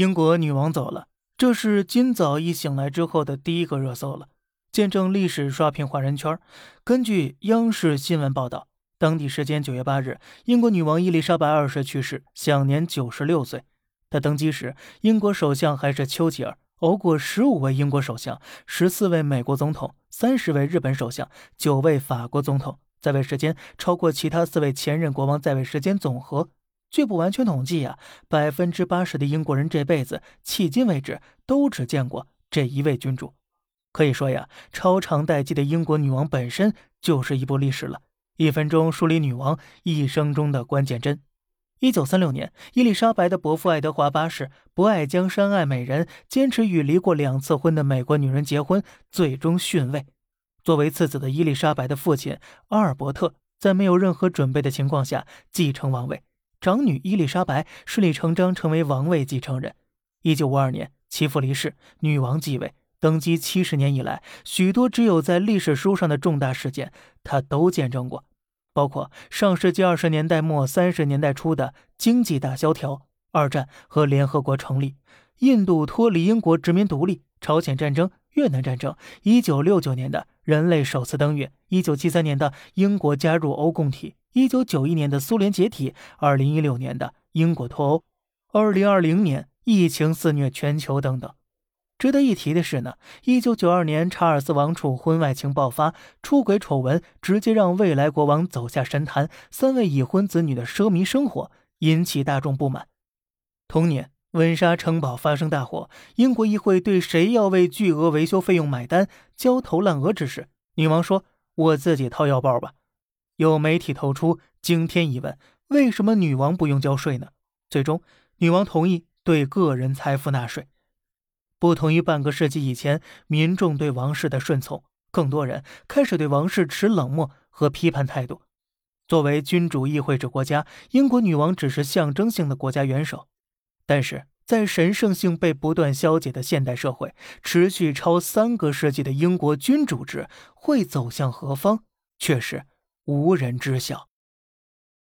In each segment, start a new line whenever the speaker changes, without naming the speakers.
英国女王走了，这是今早一醒来之后的第一个热搜了，见证历史刷屏华人圈。根据央视新闻报道，当地时间九月八日，英国女王伊丽莎白二世去世，享年九十六岁。她登基时，英国首相还是丘吉尔，熬过十五位英国首相，十四位美国总统，三十位日本首相，九位法国总统，在位时间超过其他四位前任国王在位时间总和。据不完全统计呀，百分之八十的英国人这辈子迄今为止都只见过这一位君主。可以说呀，超长待机的英国女王本身就是一部历史了。一分钟梳理女王一生中的关键帧。一九三六年，伊丽莎白的伯父爱德华八世不爱江山爱美人，坚持与离过两次婚的美国女人结婚，最终逊位。作为次子的伊丽莎白的父亲阿尔伯特，在没有任何准备的情况下继承王位。长女伊丽莎白顺理成章成为王位继承人。一九五二年，其父离世，女王继位。登基七十年以来，许多只有在历史书上的重大事件，她都见证过，包括上世纪二十年代末三十年代初的经济大萧条、二战和联合国成立、印度脱离英国殖民独立、朝鲜战争、越南战争、一九六九年的人类首次登月、一九七三年的英国加入欧共体。一九九一年的苏联解体，二零一六年的英国脱欧，二零二零年疫情肆虐全球等等。值得一提的是呢，一九九二年查尔斯王储婚外情爆发，出轨丑闻直接让未来国王走下神坛，三位已婚子女的奢靡生活引起大众不满。同年，温莎城堡发生大火，英国议会对谁要为巨额维修费用买单焦头烂额之时，女王说：“我自己掏腰包吧。”有媒体透出惊天疑问：为什么女王不用交税呢？最终，女王同意对个人财富纳税。不同于半个世纪以前民众对王室的顺从，更多人开始对王室持冷漠和批判态度。作为君主议会制国家，英国女王只是象征性的国家元首，但是在神圣性被不断消解的现代社会，持续超三个世纪的英国君主制会走向何方，却是。无人知晓。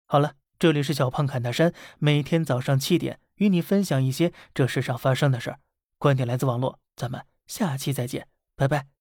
好了，这里是小胖侃大山，每天早上七点与你分享一些这世上发生的事儿。观点来自网络，咱们下期再见，拜拜。